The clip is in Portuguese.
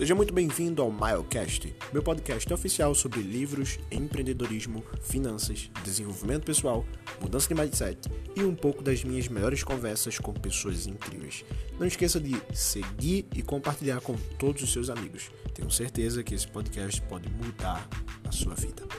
Seja muito bem-vindo ao Milecast, meu podcast oficial sobre livros, empreendedorismo, finanças, desenvolvimento pessoal, mudança de mindset e um pouco das minhas melhores conversas com pessoas incríveis. Não esqueça de seguir e compartilhar com todos os seus amigos. Tenho certeza que esse podcast pode mudar a sua vida.